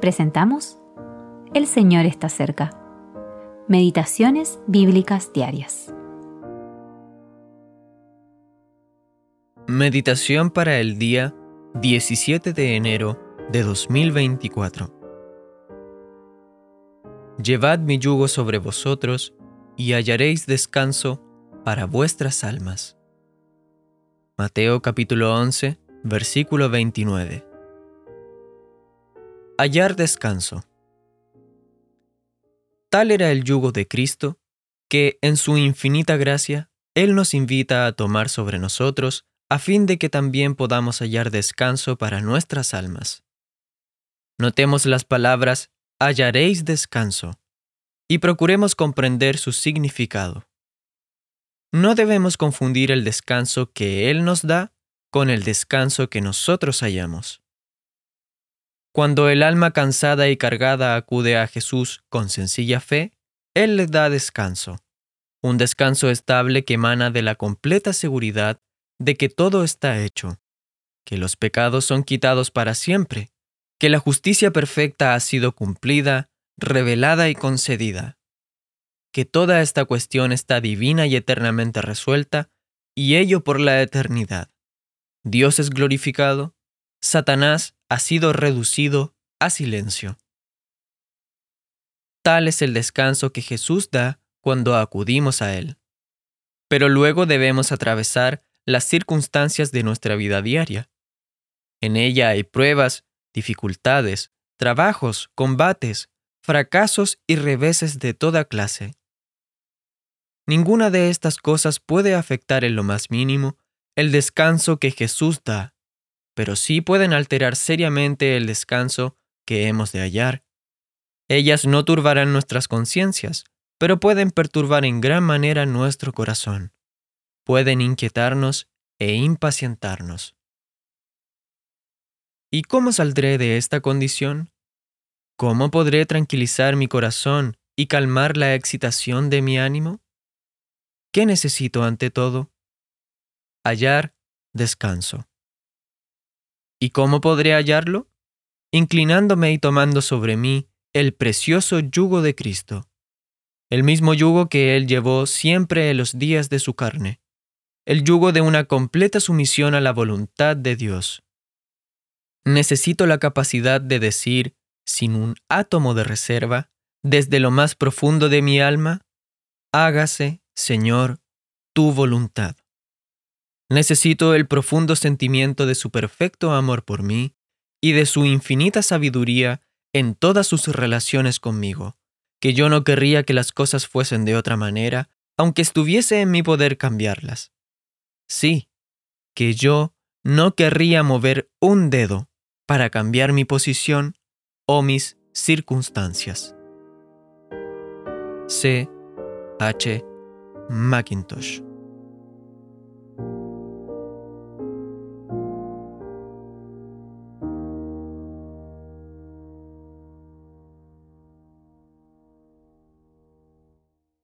presentamos El Señor está cerca. Meditaciones bíblicas diarias. Meditación para el día 17 de enero de 2024. Llevad mi yugo sobre vosotros y hallaréis descanso para vuestras almas. Mateo capítulo 11, versículo 29. Hallar descanso. Tal era el yugo de Cristo, que en su infinita gracia, Él nos invita a tomar sobre nosotros, a fin de que también podamos hallar descanso para nuestras almas. Notemos las palabras hallaréis descanso y procuremos comprender su significado. No debemos confundir el descanso que Él nos da con el descanso que nosotros hallamos. Cuando el alma cansada y cargada acude a Jesús con sencilla fe, Él le da descanso, un descanso estable que emana de la completa seguridad de que todo está hecho, que los pecados son quitados para siempre, que la justicia perfecta ha sido cumplida, revelada y concedida, que toda esta cuestión está divina y eternamente resuelta, y ello por la eternidad. Dios es glorificado, Satanás ha sido reducido a silencio. Tal es el descanso que Jesús da cuando acudimos a Él. Pero luego debemos atravesar las circunstancias de nuestra vida diaria. En ella hay pruebas, dificultades, trabajos, combates, fracasos y reveses de toda clase. Ninguna de estas cosas puede afectar en lo más mínimo el descanso que Jesús da pero sí pueden alterar seriamente el descanso que hemos de hallar. Ellas no turbarán nuestras conciencias, pero pueden perturbar en gran manera nuestro corazón. Pueden inquietarnos e impacientarnos. ¿Y cómo saldré de esta condición? ¿Cómo podré tranquilizar mi corazón y calmar la excitación de mi ánimo? ¿Qué necesito ante todo? Hallar descanso. ¿Y cómo podré hallarlo? Inclinándome y tomando sobre mí el precioso yugo de Cristo, el mismo yugo que Él llevó siempre en los días de su carne, el yugo de una completa sumisión a la voluntad de Dios. Necesito la capacidad de decir, sin un átomo de reserva, desde lo más profundo de mi alma, hágase, Señor, tu voluntad. Necesito el profundo sentimiento de su perfecto amor por mí y de su infinita sabiduría en todas sus relaciones conmigo, que yo no querría que las cosas fuesen de otra manera, aunque estuviese en mi poder cambiarlas. Sí, que yo no querría mover un dedo para cambiar mi posición o mis circunstancias. C. H. Macintosh